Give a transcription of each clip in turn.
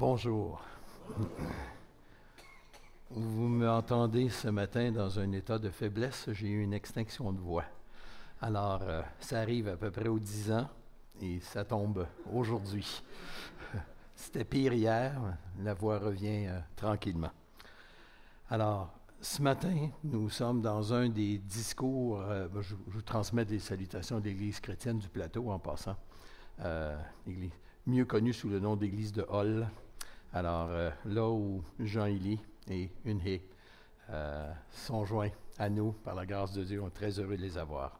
Bonjour. Vous m'entendez ce matin dans un état de faiblesse. J'ai eu une extinction de voix. Alors, euh, ça arrive à peu près aux 10 ans et ça tombe aujourd'hui. C'était pire hier, la voix revient euh, tranquillement. Alors, ce matin, nous sommes dans un des discours, euh, je, vous transmets des salutations de l'Église chrétienne du plateau en passant, mieux connue sous le nom d'Église de Hall. Alors, là où Jean-Élie et haie euh, sont joints à nous par la grâce de Dieu. On est très heureux de les avoir.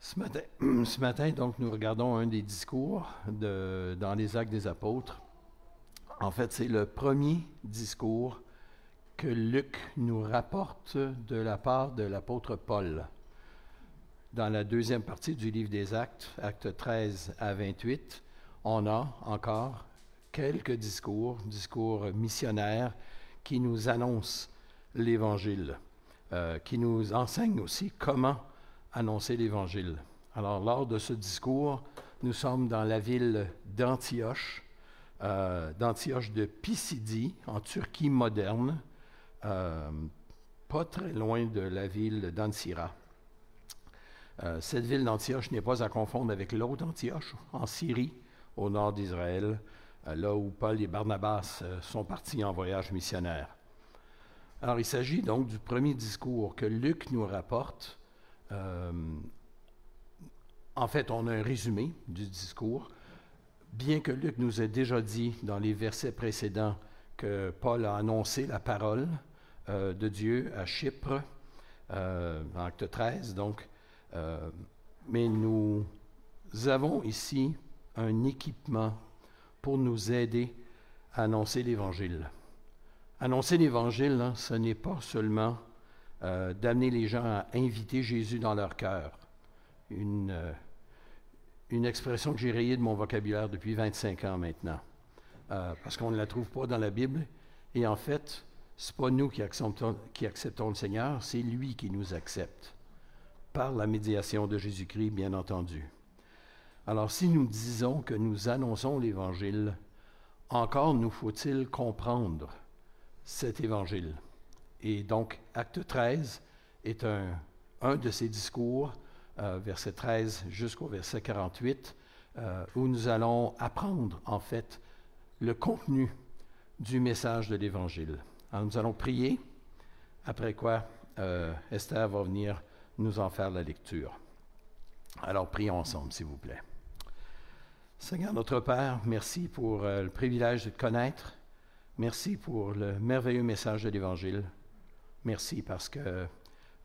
Ce matin, donc, nous regardons un des discours dans les Actes des Apôtres. En fait, c'est le premier discours que Luc nous rapporte de la part de l'apôtre Paul. Dans la deuxième partie du livre des Actes, actes 13 à 28, on a encore quelques discours, discours missionnaires, qui nous annoncent l'Évangile, euh, qui nous enseignent aussi comment annoncer l'Évangile. Alors, lors de ce discours, nous sommes dans la ville d'Antioche, euh, d'Antioche de Pisidie, en Turquie moderne, euh, pas très loin de la ville d'Ansira. cette ville d'Antioche n'est pas à confondre avec l'autre Antioche, en Syrie, au nord d'Israël, euh, là où Paul et Barnabas euh, sont partis en voyage missionnaire. Alors il s'agit donc du premier discours que Luc nous rapporte. Euh, en fait, on a un résumé du discours, bien que Luc nous ait déjà dit dans les versets précédents que Paul a annoncé la parole de Dieu à Chypre, acte 13, donc. mais nous avons ici un équipement pour nous aider à annoncer l'Évangile. Annoncer l'Évangile, hein, ce n'est pas seulement euh, d'amener les gens à inviter Jésus dans leur cœur. Une, euh, expression que j'ai rayée de mon vocabulaire depuis 25 ans maintenant, euh, parce qu'on ne la trouve pas dans la Bible. Et en fait, ce n'est pas nous qui acceptons, qui acceptons le Seigneur, c'est lui qui nous accepte, par la médiation de Jésus-Christ, bien entendu. Alors si nous disons que nous annonçons l'Évangile, encore nous faut-il comprendre cet Évangile. Et donc, acte 13 est un, de ces discours, euh, verset 13 jusqu'au verset 48, euh, où nous allons apprendre en fait le contenu du message de l'Évangile. Alors nous allons prier, après quoi euh, Esther va venir nous en faire la lecture. Alors prions ensemble, s'il vous plaît. Seigneur notre Père, merci pour euh, le privilège de te connaître. Merci pour le merveilleux message de l'Évangile. Merci parce que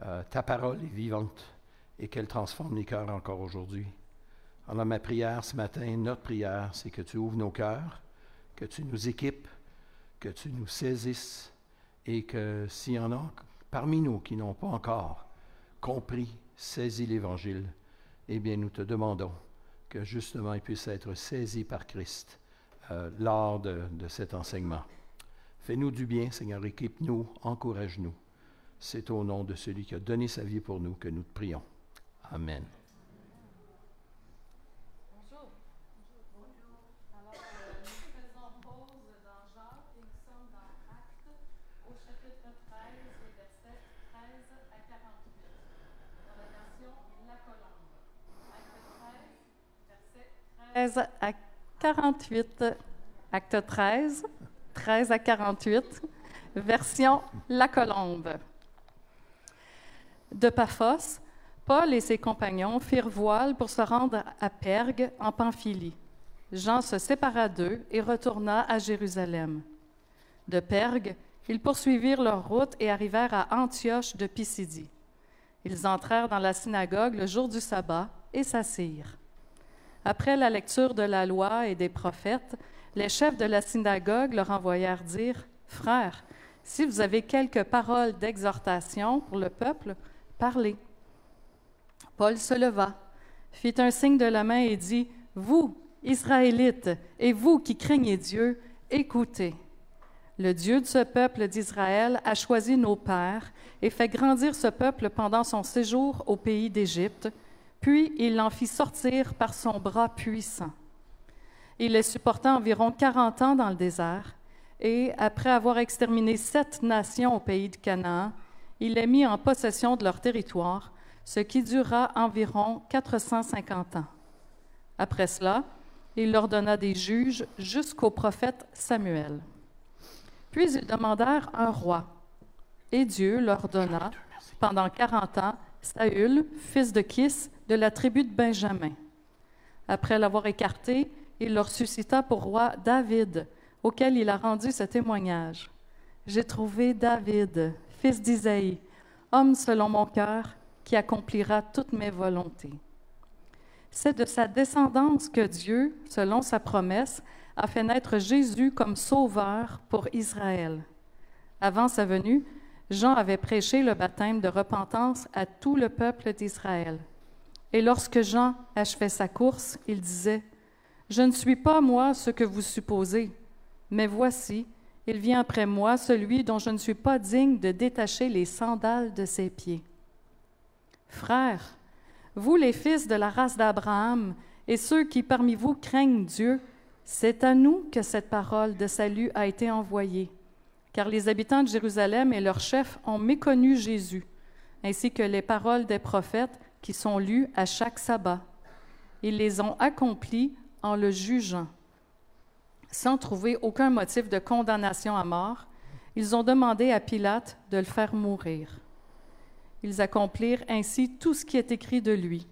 euh, ta parole est vivante et qu'elle transforme les cœurs encore aujourd'hui. Alors ma prière ce matin, notre prière, c'est que tu ouvres nos cœurs, que tu nous équipes, que tu nous saisisses et que s'il y en a parmi nous qui n'ont pas encore compris, saisi l'Évangile, eh bien nous te demandons que justement il puisse être saisi par Christ euh, lors de cet enseignement. Fais-nous du bien, Seigneur, équipe-nous, encourage-nous. C'est au nom de celui qui a donné sa vie pour nous que nous te prions. Amen. à 48, acte 13, 13 à 48, version La Colombe. De Paphos, Paul et ses compagnons firent voile pour se rendre à Pergue, en Pamphylie. Jean se sépara d'eux et retourna à Jérusalem. De Pergue, ils poursuivirent leur route et arrivèrent à Antioche de Pisidie. Ils entrèrent dans la synagogue le jour du sabbat et s'assirent. Après la lecture de la loi et des prophètes, les chefs de la synagogue leur envoyèrent dire Frères, si vous avez quelques paroles d'exhortation pour le peuple, parlez. Paul se leva, fit un signe de la main et dit Vous, Israélites, et vous qui craignez Dieu, écoutez. Le Dieu de ce peuple d'Israël a choisi nos pères et fait grandir ce peuple pendant son séjour au pays d'Égypte puis il l'en fit sortir par son bras puissant. Il les supporta environ 40 ans dans le désert, et après avoir exterminé sept nations au pays de Canaan, il les mit en possession de leur territoire, ce qui dura environ 450 ans. Après cela, il leur donna des juges jusqu'au prophète Samuel. Puis ils demandèrent un roi, et Dieu leur donna, pendant quarante ans, Saül, fils de Kis, de la tribu de Benjamin. Après l'avoir écarté, il leur suscita pour roi David, auquel il a rendu ce témoignage. J'ai trouvé David, fils d'Isaïe, homme selon mon cœur, qui accomplira toutes mes volontés. C'est de sa descendance que Dieu, selon sa promesse, a fait naître Jésus comme sauveur pour Israël. Avant sa venue, Jean avait prêché le baptême de repentance à tout le peuple d'Israël. Et lorsque Jean achevait sa course, il disait, Je ne suis pas moi ce que vous supposez, mais voici, il vient après moi celui dont je ne suis pas digne de détacher les sandales de ses pieds. Frères, vous les fils de la race d'Abraham et ceux qui parmi vous craignent Dieu, c'est à nous que cette parole de salut a été envoyée car les habitants de Jérusalem et leurs chefs ont méconnu Jésus, ainsi que les paroles des prophètes qui sont lues à chaque sabbat. Ils les ont accomplies en le jugeant. Sans trouver aucun motif de condamnation à mort, ils ont demandé à Pilate de le faire mourir. Ils accomplirent ainsi tout ce qui est écrit de lui,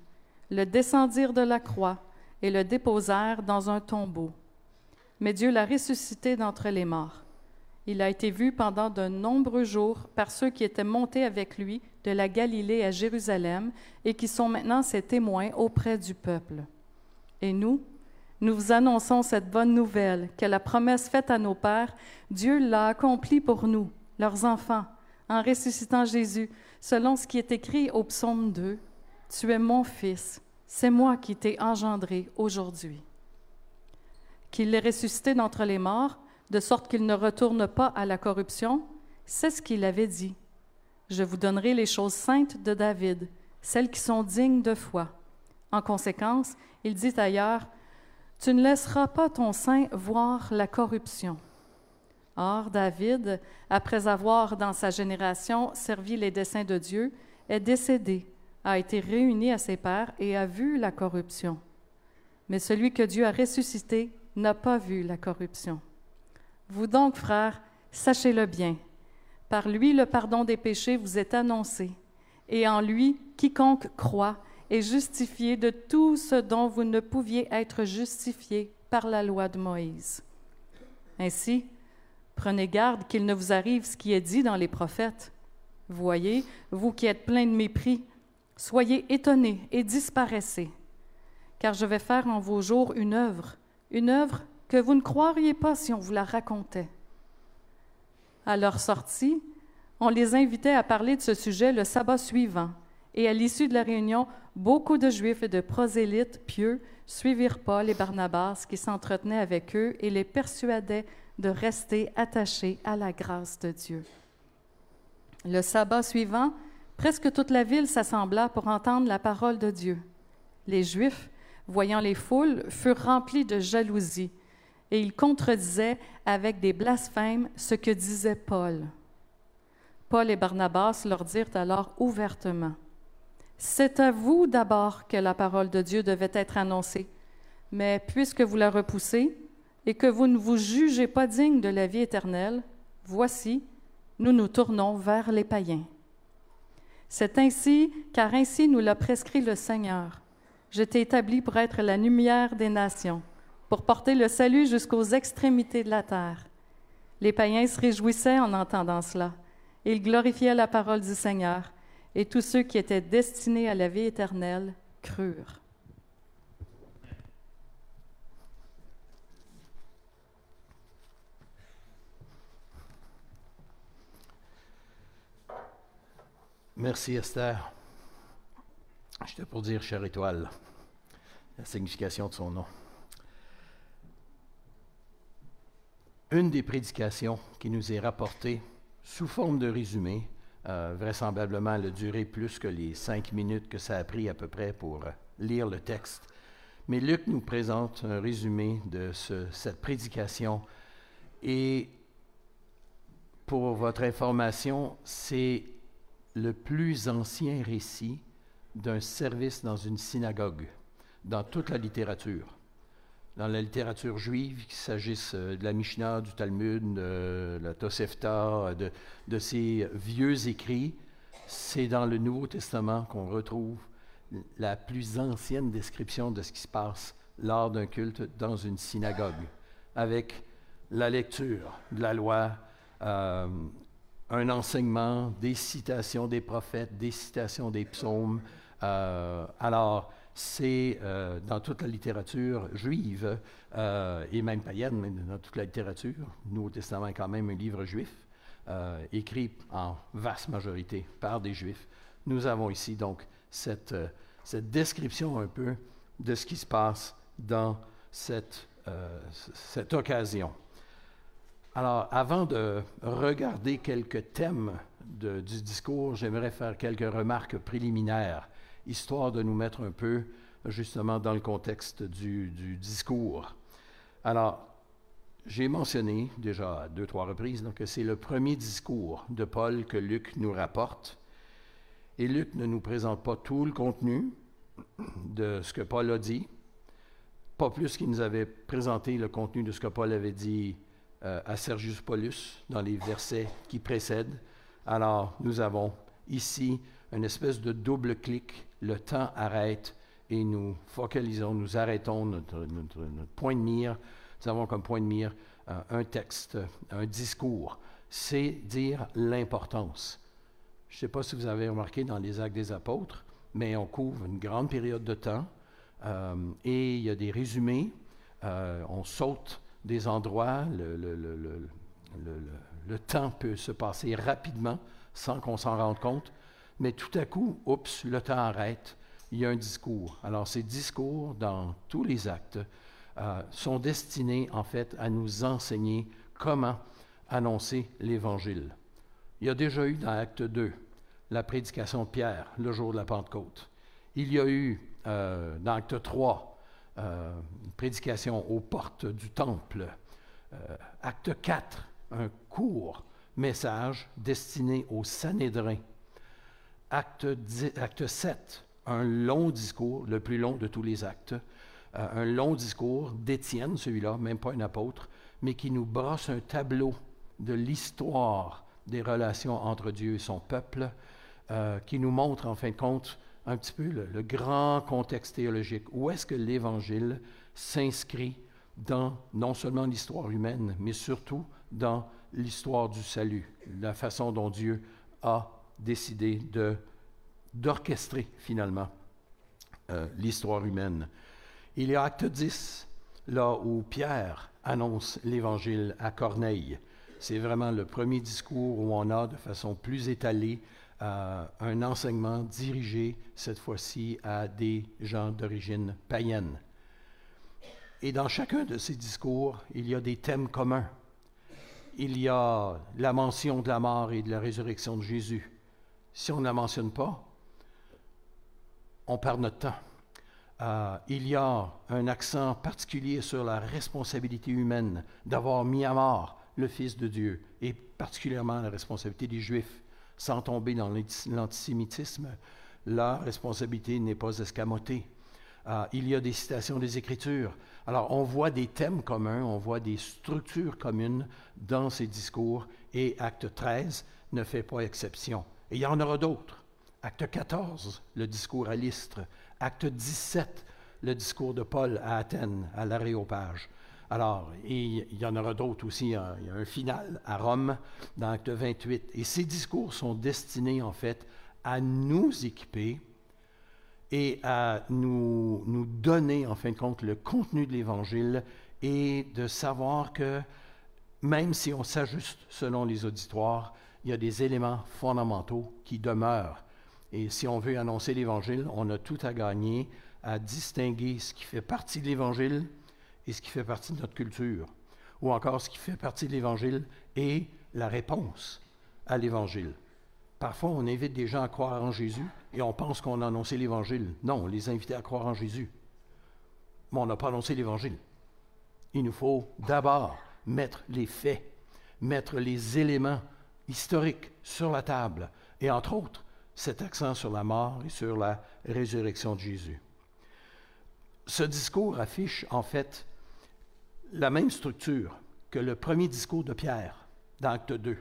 le descendirent de la croix et le déposèrent dans un tombeau. Mais Dieu l'a ressuscité d'entre les morts. Il a été vu pendant de nombreux jours par ceux qui étaient montés avec lui de la Galilée à Jérusalem et qui sont maintenant ses témoins auprès du peuple. Et nous, nous vous annonçons cette bonne nouvelle, que la promesse faite à nos pères, Dieu l'a accomplie pour nous, leurs enfants, en ressuscitant Jésus, selon ce qui est écrit au psaume 2. Tu es mon fils, c'est moi qui t'ai engendré aujourd'hui. Qu'il l'ait ressuscité d'entre les morts, de sorte qu'il ne retourne pas à la corruption, c'est ce qu'il avait dit. Je vous donnerai les choses saintes de David, celles qui sont dignes de foi. En conséquence, il dit ailleurs, Tu ne laisseras pas ton sein voir la corruption. Or, David, après avoir dans sa génération servi les desseins de Dieu, est décédé, a été réuni à ses pères et a vu la corruption. Mais celui que Dieu a ressuscité n'a pas vu la corruption. Vous donc, frères, sachez-le bien. Par lui, le pardon des péchés vous est annoncé, et en lui, quiconque croit est justifié de tout ce dont vous ne pouviez être justifié par la loi de Moïse. Ainsi, prenez garde qu'il ne vous arrive ce qui est dit dans les prophètes. Voyez, vous qui êtes pleins de mépris, soyez étonnés et disparaissez, car je vais faire en vos jours une œuvre, une œuvre que vous ne croiriez pas si on vous la racontait. À leur sortie, on les invitait à parler de ce sujet le sabbat suivant, et à l'issue de la réunion, beaucoup de Juifs et de prosélytes pieux suivirent Paul et Barnabas qui s'entretenaient avec eux et les persuadaient de rester attachés à la grâce de Dieu. Le sabbat suivant, presque toute la ville s'assembla pour entendre la parole de Dieu. Les Juifs, voyant les foules, furent remplis de jalousie et il contredisait avec des blasphèmes ce que disait Paul. Paul et Barnabas leur dirent alors ouvertement, C'est à vous d'abord que la parole de Dieu devait être annoncée, mais puisque vous la repoussez et que vous ne vous jugez pas digne de la vie éternelle, voici, nous nous tournons vers les païens. C'est ainsi, car ainsi nous l'a prescrit le Seigneur. J'étais établi pour être la lumière des nations pour porter le salut jusqu'aux extrémités de la terre. Les païens se réjouissaient en entendant cela. Ils glorifiaient la parole du Seigneur, et tous ceux qui étaient destinés à la vie éternelle crurent. Merci Esther. J'étais pour dire chère étoile, la signification de son nom. Une des prédications qui nous est rapportée sous forme de résumé, euh, vraisemblablement elle a duré plus que les cinq minutes que ça a pris à peu près pour euh, lire le texte, Mais Luc nous présente un résumé de cette prédication. Et pour votre information, c'est le plus ancien récit d'un service dans une synagogue, dans toute la littérature. Dans la littérature juive, qu'il s'agisse euh, de la Mishnah, du Talmud, de la Tosefta, de, de ces vieux écrits, c'est dans le Nouveau Testament qu'on retrouve la plus ancienne description de ce qui se passe lors d'un culte dans une synagogue, avec la lecture de la loi, euh, un enseignement, des citations des prophètes, des citations des psaumes. Euh, alors, c'est euh, dans toute la littérature juive et même païenne, mais dans toute la littérature, Nouveau Testament est quand même un livre juif, écrit en vaste majorité par des juifs. Nous avons ici donc cette description un peu de ce qui se passe dans euh, cette occasion. Alors, avant de regarder quelques thèmes du discours, j'aimerais faire quelques remarques préliminaires, histoire de nous mettre un peu justement dans le contexte du, discours. Alors, j'ai mentionné déjà à deux, trois reprises donc, que c'est le premier discours de Paul que Luc nous rapporte. Et Luc ne nous présente pas tout le contenu de ce que Paul a dit, pas plus qu'il nous avait présenté le contenu de ce que Paul avait dit euh, à Sergius Paulus dans les versets qui précèdent. Alors, nous avons ici une espèce de double clic. Le temps arrête et nous focalisons, nous arrêtons notre, point de mire. Nous avons comme point de mire euh, un texte, un discours. C'est dire l'importance. Je ne sais pas si vous avez remarqué dans les actes des apôtres, mais on couvre une grande période de temps euh, et il y a des résumés. Euh, on saute des endroits. Le, temps peut se passer rapidement sans qu'on s'en rende compte. Mais tout à coup, oups, le temps arrête. Il y a un discours. Alors, ces discours, dans tous les actes, euh, sont destinés, en fait, à nous enseigner comment annoncer l'Évangile. Il y a déjà eu dans Acte 2 la prédication de Pierre le jour de la Pentecôte. Il y a eu, euh, dans Acte 3, euh, une prédication aux portes du temple. Acte 4, un court message destiné au Sanhédrin. Acte, acte 7, un long discours, le plus long de tous les actes, un long discours d'Étienne, celui-là, même pas un apôtre, mais qui nous brosse un tableau de l'histoire des relations entre Dieu et son peuple, euh, qui nous montre en fin de compte un petit peu le, grand contexte théologique. Où est-ce que l'Évangile s'inscrit dans non seulement l'histoire humaine, mais surtout dans l'histoire du salut, la façon dont Dieu a décidé d'orchestrer finalement euh, l'histoire humaine. Il y a acte 10, là où Pierre annonce l'Évangile à Corneille. C'est vraiment le premier discours où on a de façon plus étalée un enseignement dirigé cette fois-ci à des gens d'origine païenne. Et dans chacun de ces discours, il y a des thèmes communs. Il y a la mention de la mort et de la résurrection de Jésus. Si on ne la mentionne pas, on perd notre temps. Euh, il y a un accent particulier sur la responsabilité humaine d'avoir mis à mort le Fils de Dieu, et particulièrement la responsabilité des Juifs sans tomber dans l'antisémitisme, la responsabilité n'est pas escamotée. Ah, il y a des citations des Écritures. Alors, on voit des thèmes communs, on voit des structures communes dans ces discours, et Acte 13 ne fait pas exception. Et il y en aura d'autres. Acte 14, le discours à l'Istre. Acte 17, le discours de Paul à Athènes, à l'Aréopage. Alors, il y en aura d'autres aussi. Hein. Il y a un final à Rome dans Acte 28. Et ces discours sont destinés, en fait, à nous équiper et à nous, nous donner, en fin de compte, le contenu de l'Évangile et de savoir que même si on s'ajuste selon les auditoires, il y a des éléments fondamentaux qui demeurent. Et si on veut annoncer l'Évangile, on a tout à gagner à distinguer ce qui fait partie de l'Évangile et ce qui fait partie de notre culture, ou encore ce qui fait partie de l'Évangile et la réponse à l'Évangile. Parfois, on invite des gens à croire en Jésus et on pense qu'on a annoncé l'Évangile. Non, on les a invités à croire en Jésus. mais on n'a pas annoncé l'Évangile. Il nous faut d'abord mettre les faits, mettre les éléments historiques sur la table, et entre autres, cet accent sur la mort et sur la résurrection de Jésus. Ce discours affiche en fait la même structure que le premier discours de Pierre dans Acte 2.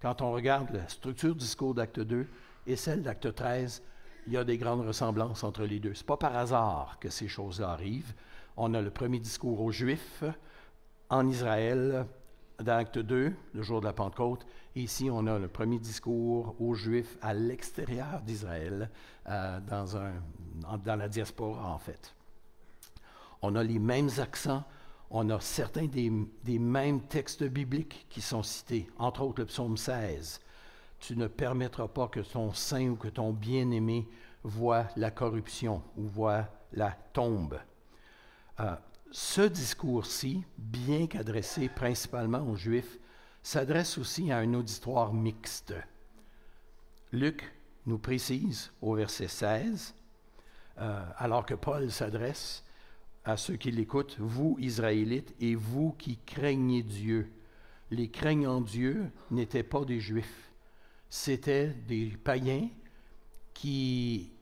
Quand on regarde la structure du discours d'Acte 2 et celle d'Acte 13, il y a des grandes ressemblances entre les deux. Ce n'est pas par hasard que ces choses-là arrivent. On a le premier discours aux Juifs en Israël dans Acte 2, le jour de la Pentecôte. Ici, on a le premier discours aux Juifs à l'extérieur d'Israël, euh, dans, dans la diaspora en fait. On a les mêmes accents, on a certains des, mêmes textes bibliques qui sont cités, entre autres le psaume 16. Tu ne permettras pas que ton saint ou que ton bien-aimé voit la corruption ou voit la tombe. Euh, ce discours-ci, bien qu'adressé principalement aux Juifs, s'adresse aussi à un auditoire mixte. Luc nous précise au verset 16, euh, alors que Paul s'adresse à ceux qui l'écoutent, vous Israélites et vous qui craignez Dieu. Les craignants Dieu n'étaient pas des Juifs, c'étaient des païens qui,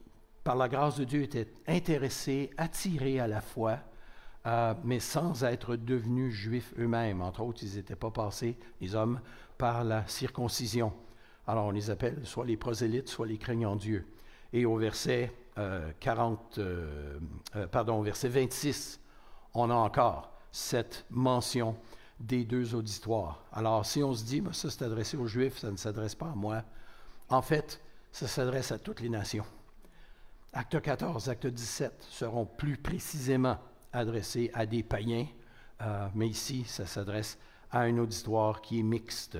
par la grâce de Dieu, étaient intéressés, attirés à la foi, euh, mais sans être devenus juifs eux-mêmes. Entre autres, ils n'étaient pas passés, les hommes, par la circoncision. Alors on les appelle soit les prosélytes, soit les craignants Dieu. Et au verset 40, euh, euh, pardon, verset 26, on a encore cette mention des deux auditoires. Alors, si on se dit, ben, ça c'est adressé aux Juifs, ça ne s'adresse pas à moi, en fait, ça s'adresse à toutes les nations. Acte 14, acte 17 seront plus précisément adressés à des païens, euh, mais ici, ça s'adresse à un auditoire qui est mixte.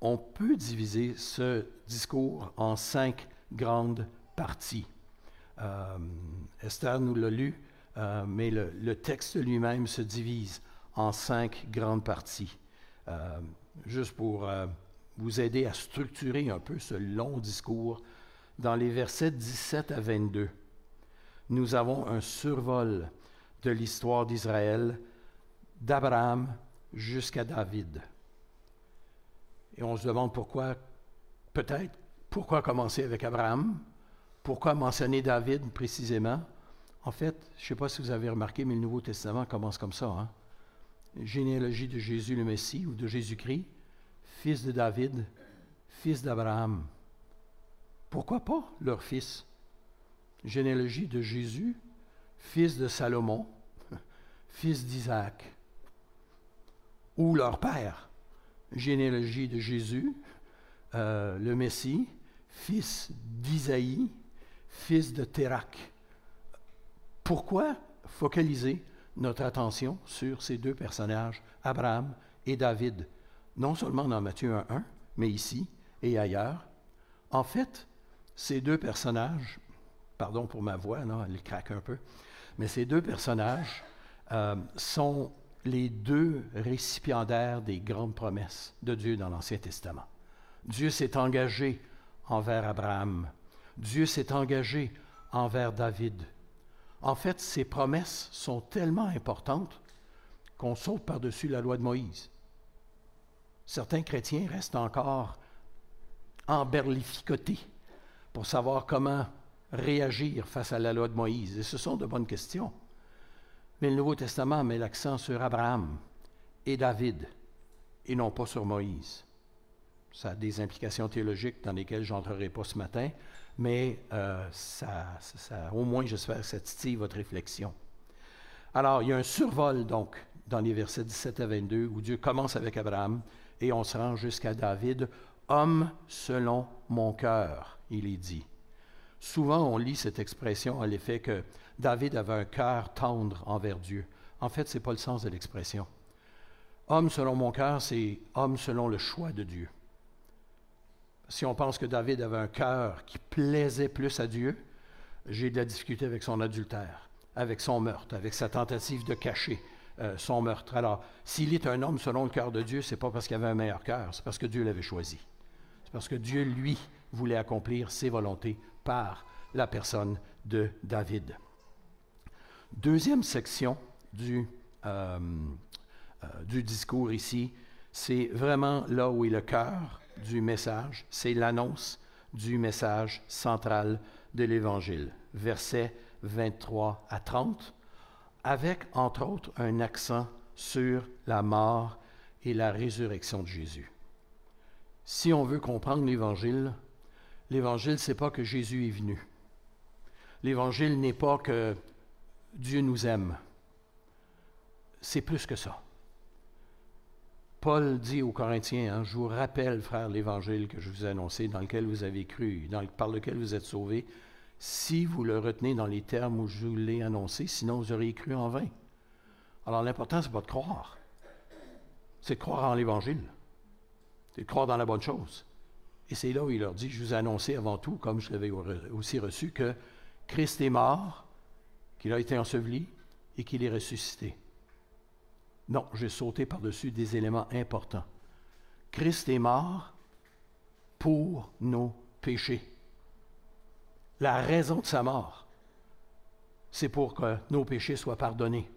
On peut diviser ce discours en cinq grandes partie. Euh, Esther nous l'a lu, euh, mais le, texte lui-même se divise en cinq grandes parties. Juste pour vous aider à structurer un peu ce long discours, dans les versets 17 à 22, nous avons un survol de l'histoire d'Israël, d'Abraham jusqu'à David. Et on se demande pourquoi, peut-être, pourquoi commencer avec Abraham? Pourquoi mentionner David précisément? En fait, je ne sais pas si vous avez remarqué, mais le Nouveau Testament commence comme ça. Hein? Généalogie de Jésus le Messie ou de Jésus-Christ, fils de David, fils d'Abraham. Pourquoi pas leur fils? Généalogie de Jésus, fils de Salomon, fils d'Isaac. Ou leur père. Généalogie de Jésus, euh, le Messie, fils d'Isaïe, fils de Térac. Pourquoi focaliser notre attention sur ces deux personnages, Abraham et David, non seulement dans Matthieu 1.1, mais ici et ailleurs? En fait, ces deux personnages, pardon pour ma voix, non, elle craque un peu, mais ces deux personnages euh, sont les deux récipiendaires des grandes promesses de Dieu dans l'Ancien Testament. Dieu s'est engagé envers Abraham Dieu s'est engagé envers David. En fait, ces promesses sont tellement importantes qu'on saute par-dessus la loi de Moïse. Certains chrétiens restent encore emberlificotés pour savoir comment réagir face à la loi de Moïse. Et ce sont de bonnes questions. Mais le Nouveau Testament met l'accent sur Abraham et David et non pas sur Moïse. Ça a des implications théologiques dans lesquelles je n'entrerai pas ce matin, mais euh, ça, au moins, j'espère que ça titille votre réflexion. Alors, il y a un survol, donc, dans les versets 17 à 22, où Dieu commence avec Abraham et on se rend jusqu'à David. Homme selon mon cœur, il est dit. Souvent, on lit cette expression à l'effet que David avait un cœur tendre envers Dieu. En fait, ce n'est pas le sens de l'expression. Homme selon mon cœur, c'est homme selon le choix de Dieu si on pense que David avait un cœur qui plaisait plus à Dieu, j'ai de la difficulté avec son adultère, avec son meurtre, avec sa tentative de cacher euh, son meurtre. Alors, s'il est un homme selon le cœur de Dieu, ce n'est pas parce qu'il avait un meilleur cœur, c'est parce que Dieu l'avait choisi. C'est parce que Dieu, lui, voulait accomplir ses volontés par la personne de David. Deuxième section du, euh, euh, du discours ici, c'est vraiment là où est le cœur du message, c'est l'annonce du message central de l'Évangile, versets 23 à 30, avec entre autres un accent sur la mort et la résurrection de Jésus. Si on veut comprendre l'Évangile, l'Évangile, ce n'est pas que Jésus est venu. L'Évangile n'est pas que Dieu nous aime. C'est plus que ça. Paul dit aux Corinthiens, hein, je vous rappelle, frère, l'Évangile que je vous ai annoncé, dans lequel vous avez cru, par lequel vous êtes sauvés, si vous le retenez dans les termes où je vous l'ai annoncé, sinon vous auriez cru en vain. Alors l'important, ce n'est pas de croire, c'est de croire en l'Évangile, c'est de croire dans la bonne chose. Et c'est là où il leur dit, je vous ai annoncé avant tout, comme je l'avais aussi reçu, que Christ est mort, qu'il a été enseveli et qu'il est ressuscité. Non, j'ai sauté par-dessus des éléments importants. Christ est mort pour nos péchés. La raison de sa mort, c'est pour que nos péchés soient pardonnés.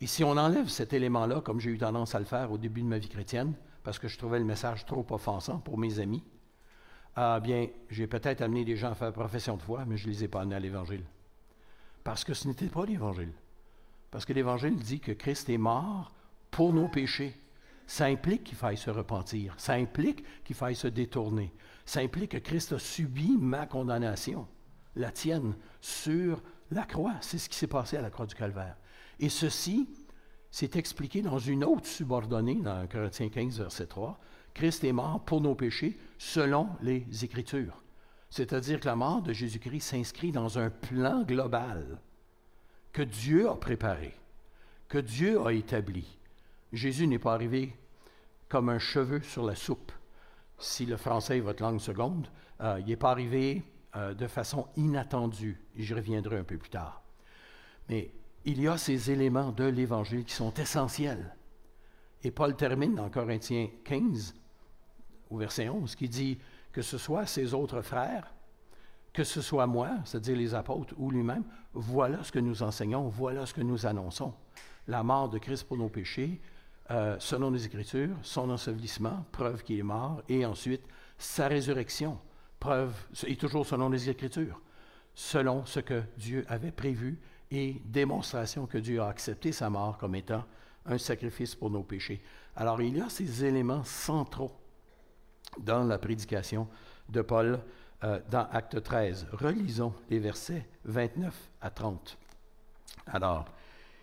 Et si on enlève cet élément-là, comme j'ai eu tendance à le faire au début de ma vie chrétienne, parce que je trouvais le message trop offensant pour mes amis, ah bien, j'ai peut-être amené des gens à faire profession de foi, mais je ne les ai pas amenés à l'Évangile. Parce que ce n'était pas l'Évangile. Parce que l'Évangile dit que Christ est mort pour nos péchés. Ça implique qu'il faille se repentir. Ça implique qu'il faille se détourner. Ça implique que Christ a subi ma condamnation, la tienne, sur la croix. C'est ce qui s'est passé à la croix du Calvaire. Et ceci, s'est expliqué dans une autre subordonnée, dans Corinthiens 15, verset 3. Christ est mort pour nos péchés selon les Écritures. C'est-à-dire que la mort de Jésus-Christ s'inscrit dans un plan global que Dieu a préparé, que Dieu a établi. Jésus n'est pas arrivé comme un cheveu sur la soupe. Si le français est votre langue seconde, euh, il n'est pas arrivé euh, de façon inattendue. J'y reviendrai un peu plus tard. Mais il y a ces éléments de l'Évangile qui sont essentiels. Et Paul termine dans Corinthiens 15, au verset 11, qui dit que ce soit ses autres frères, que ce soit moi, c'est-à-dire les apôtres ou lui-même, voilà ce que nous enseignons, voilà ce que nous annonçons. La mort de Christ pour nos péchés, euh, selon les Écritures, son ensevelissement, preuve qu'il est mort, et ensuite sa résurrection, preuve, et toujours selon les Écritures, selon ce que Dieu avait prévu et démonstration que Dieu a accepté sa mort comme étant un sacrifice pour nos péchés. Alors il y a ces éléments centraux dans la prédication de Paul euh, dans Acte 13. Relisons les versets 29 à 30. Alors,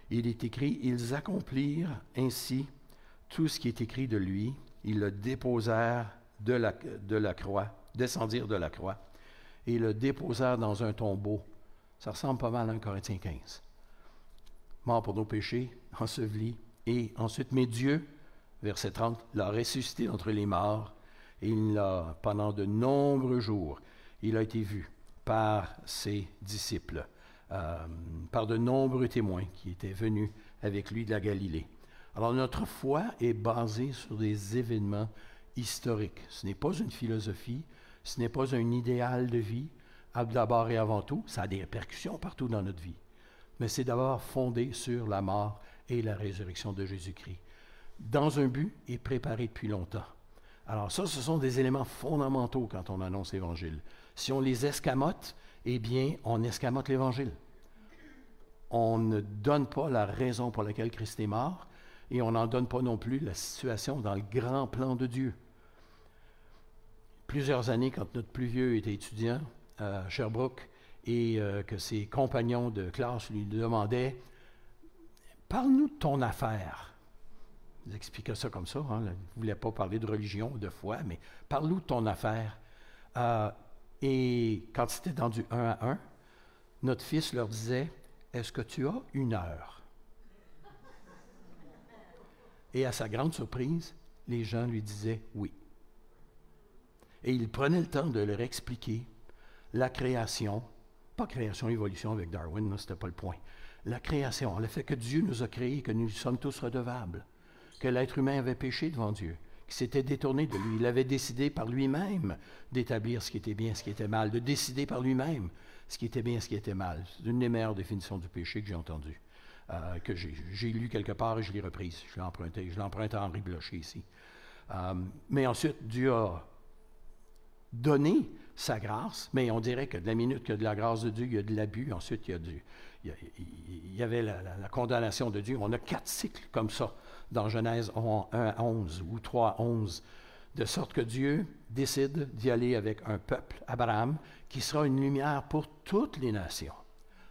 il est écrit, ils accomplirent ainsi tout ce qui est écrit de lui, ils le déposèrent de la, de la croix, descendirent de la croix, et le déposèrent dans un tombeau ça ressemble pas mal à 1 Corinthiens 15. Mort pour nos péchés, enseveli, et ensuite, mais Dieu, verset 30, l'a ressuscité entre les morts, et il l'a, pendant de nombreux jours, il a été vu par ses disciples, euh, par de nombreux témoins qui étaient venus avec lui de la Galilée. Alors notre foi est basée sur des événements historiques. Ce n'est pas une philosophie, ce n'est pas un idéal de vie, d'abord et avant tout, ça a des répercussions partout dans notre vie. Mais c'est d'abord fondé sur la mort et la résurrection de Jésus-Christ, dans un but et préparé depuis longtemps. Alors ça, ce sont des éléments fondamentaux quand on annonce l'Évangile. Si on les escamote, eh bien, on escamote l'Évangile. On ne donne pas la raison pour laquelle Christ est mort et on n'en donne pas non plus la situation dans le grand plan de Dieu. Plusieurs années, quand notre plus vieux était étudiant, Sherbrooke et euh, que ses compagnons de classe lui demandaient Parle-nous de ton affaire. Il expliquait ça comme ça. Hein, il ne voulait pas parler de religion de foi, mais parle-nous de ton affaire. Euh, et quand c'était dans du 1 à 1, notre fils leur disait Est-ce que tu as une heure? Et à sa grande surprise, les gens lui disaient oui. Et il prenait le temps de leur expliquer la création, pas création, évolution avec Darwin, ce n'était pas le point. La création, le fait que Dieu nous a créés, que nous sommes tous redevables, que l'être humain avait péché devant Dieu, qui s'était détourné de lui. Il avait décidé par lui-même d'établir ce qui était bien, ce qui était mal, de décider par lui-même ce qui était bien, ce qui était mal. C'est une des meilleures définitions du péché que j'ai entendues, euh, que j'ai lu quelque part et je l'ai reprise. Je l'ai emprunté, je l'emprunte à Henri Blocher ici. Euh, mais ensuite, Dieu a donné sa grâce, mais on dirait que de la minute qu'il y a de la grâce de Dieu, il y a de l'abus. Ensuite, il y, a du, il y avait la, condamnation de Dieu. On a quatre cycles comme ça dans Genèse 1 11 ou 3 11, de sorte que Dieu décide d'y aller avec un peuple, Abraham, qui sera une lumière pour toutes les nations.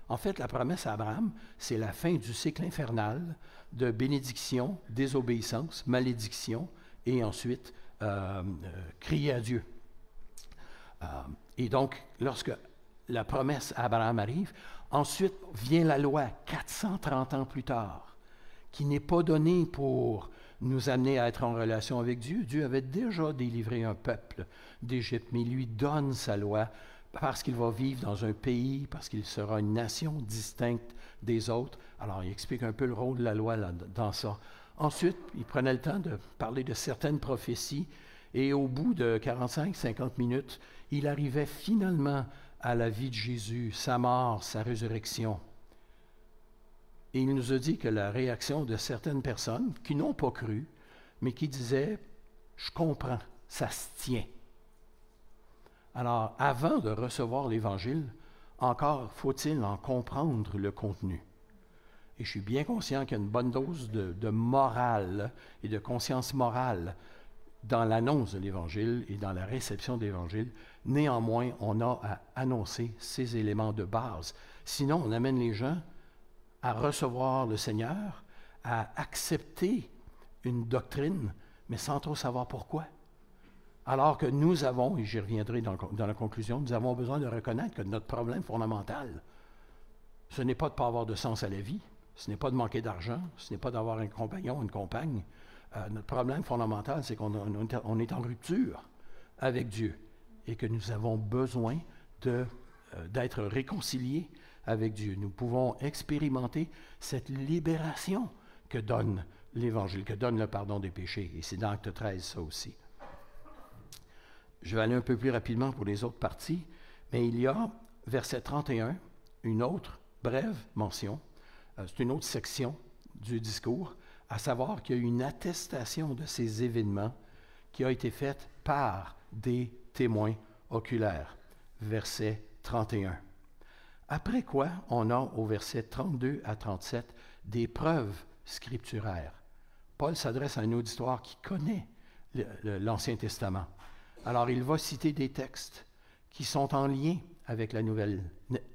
En fait, la promesse à Abraham, c'est la fin du cycle infernal de bénédiction, désobéissance, malédiction, et ensuite euh, euh, crier à Dieu. Euh, et donc, lorsque la promesse à Abraham arrive, ensuite vient la loi 430 ans plus tard, qui n'est pas donnée pour nous amener à être en relation avec Dieu. Dieu avait déjà délivré un peuple d'Égypte, mais il lui donne sa loi parce qu'il va vivre dans un pays, parce qu'il sera une nation distincte des autres. Alors, il explique un peu le rôle de la loi dans ça. Ensuite, il prenait le temps de parler de certaines prophéties et au bout de 45-50 minutes, il arrivait finalement à la vie de Jésus, sa mort, sa résurrection. Et il nous a dit que la réaction de certaines personnes qui n'ont pas cru, mais qui disaient, je comprends, ça se tient. Alors, avant de recevoir l'Évangile, encore faut-il en comprendre le contenu. Et je suis bien conscient qu'il y a une bonne dose de, morale et de conscience morale dans l'annonce de l'Évangile et dans la réception de l'Évangile. Néanmoins, on a à annoncer ces éléments de base. Sinon, on amène les gens à recevoir le Seigneur, à accepter une doctrine, mais sans trop savoir pourquoi. Alors que nous avons, et j'y reviendrai dans, la conclusion, nous avons besoin de reconnaître que notre problème fondamental, ce n'est pas de ne pas avoir de sens à la vie, ce n'est pas de manquer d'argent, ce n'est pas d'avoir un compagnon, une compagne. Euh, notre problème fondamental, c'est qu'on on est en rupture avec Dieu et que nous avons besoin euh, d'être réconciliés avec Dieu. Nous pouvons expérimenter cette libération que donne l'Évangile, que donne le pardon des péchés. Et c'est dans Acte 13, ça aussi. Je vais aller un peu plus rapidement pour les autres parties, mais il y a, verset 31, une autre brève mention euh, c'est une autre section du discours, à savoir qu'il y a une attestation de ces événements qui a été faite par des témoins oculaires. Verset 31. Après quoi, on a au verset 32 à 37 des preuves scripturaires. Paul s'adresse à un auditoire qui connaît l'Ancien Testament. Alors il va citer des textes qui sont en lien avec la nouvelle,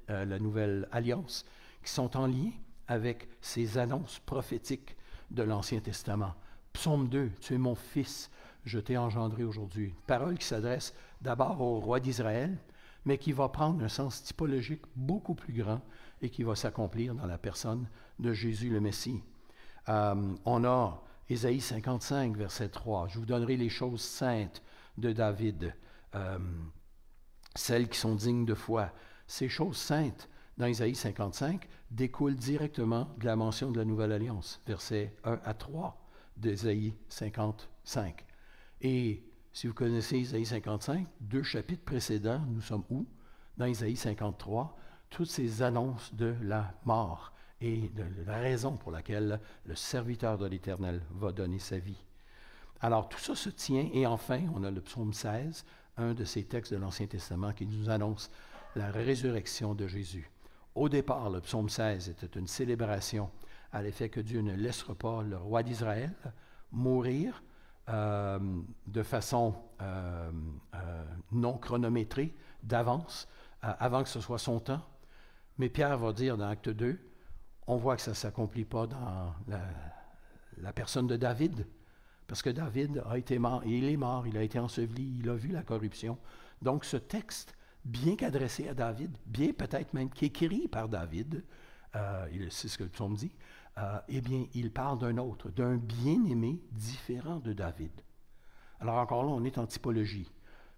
euh, la nouvelle alliance, qui sont en lien avec ces annonces prophétiques de l'Ancien Testament. Psaume 2, Tu es mon fils, je t'ai engendré aujourd'hui. Parole qui s'adresse d'abord au roi d'Israël, mais qui va prendre un sens typologique beaucoup plus grand et qui va s'accomplir dans la personne de Jésus le Messie. Euh, on a Ésaïe 55, verset 3. Je vous donnerai les choses saintes de David, euh, celles qui sont dignes de foi. Ces choses saintes, dans Isaïe 55 découle directement de la mention de la Nouvelle Alliance, versets 1 à 3 d'Isaïe 55. Et si vous connaissez Isaïe 55, deux chapitres précédents, nous sommes où? Dans Isaïe 53, toutes ces annonces de la mort et de la raison pour laquelle le serviteur de l'Éternel va donner sa vie. Alors tout ça se tient, et enfin, on a le psaume 16, un de ces textes de l'Ancien Testament qui nous annonce la résurrection de Jésus. Au départ, le psaume 16 était une célébration à l'effet que Dieu ne laissera pas le roi d'Israël mourir euh, de façon euh, euh, non chronométrée, d'avance, avant que ce soit son temps. Mais Pierre va dire dans Acte 2, on voit que ça ne s'accomplit pas dans la, la, personne de David, parce que David a été mort, il est mort, il a été enseveli, il a vu la corruption. Donc ce texte bien qu'adressé à David, bien peut-être même qu'écrit par David, euh, c'est ce que le psaume dit, euh, eh bien, il parle d'un autre, d'un bien-aimé différent de David. Alors encore là, on est en typologie.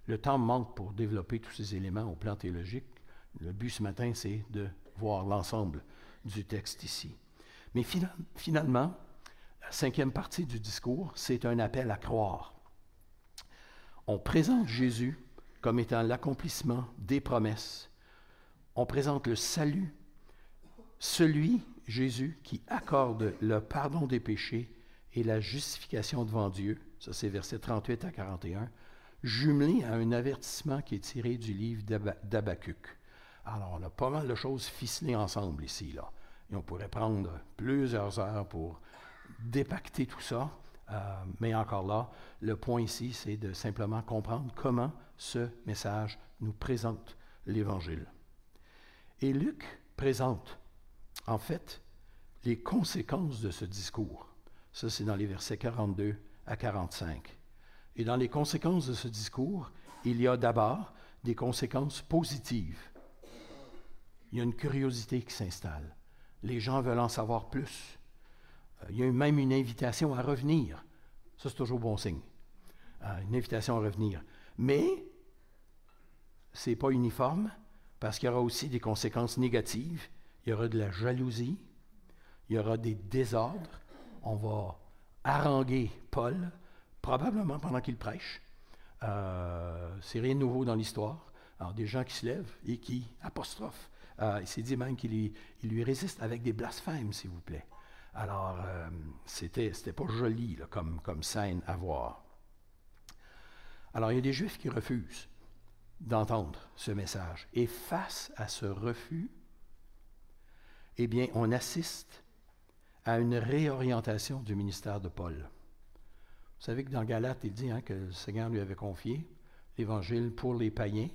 Le temps manque pour développer tous ces éléments au plan théologique. Le but ce matin, c'est de voir l'ensemble du texte ici. Mais finalement, la cinquième partie du discours, c'est un appel à croire. on présente Jésus comme étant l'accomplissement des promesses. On présente le salut, celui, Jésus, qui accorde le pardon des péchés et la justification devant Dieu. Ça, c'est versets 38 à 41, jumelé à un avertissement qui est tiré du livre d'Abacuc. Alors, on a pas mal de choses ficelées ensemble ici, là. Et on pourrait prendre plusieurs heures pour dépacter tout ça. Euh, mais encore là, le point ici, c'est de simplement comprendre comment ce message nous présente l'Évangile. Et Luc présente, en fait, les conséquences de ce discours. Ça, c'est dans les versets 42 à 45. Et dans les conséquences de ce discours, il y a d'abord des conséquences positives. Il y a une curiosité qui s'installe. Les gens veulent en savoir plus. Euh, il y a même une invitation à revenir. Ça, c'est toujours bon signe. Euh, une invitation à revenir. Mais ce n'est pas uniforme parce qu'il y aura aussi des conséquences négatives. Il y aura de la jalousie, il y aura des désordres. On va haranguer Paul, probablement pendant qu'il prêche. Euh, c'est rien de nouveau dans l'histoire. Alors, des gens qui se lèvent et qui apostrophent. Euh, il s'est dit même qu'il lui, lui, résiste avec des blasphèmes, s'il vous plaît. Alors, euh, c'était, pas joli comme, comme scène à voir. Alors, il y a des Juifs qui refusent d'entendre ce message. Et face à ce refus, eh bien, on assiste à une réorientation du ministère de Paul. Vous savez que dans Galate, il dit hein, que le Seigneur lui avait confié l'Évangile pour les païens.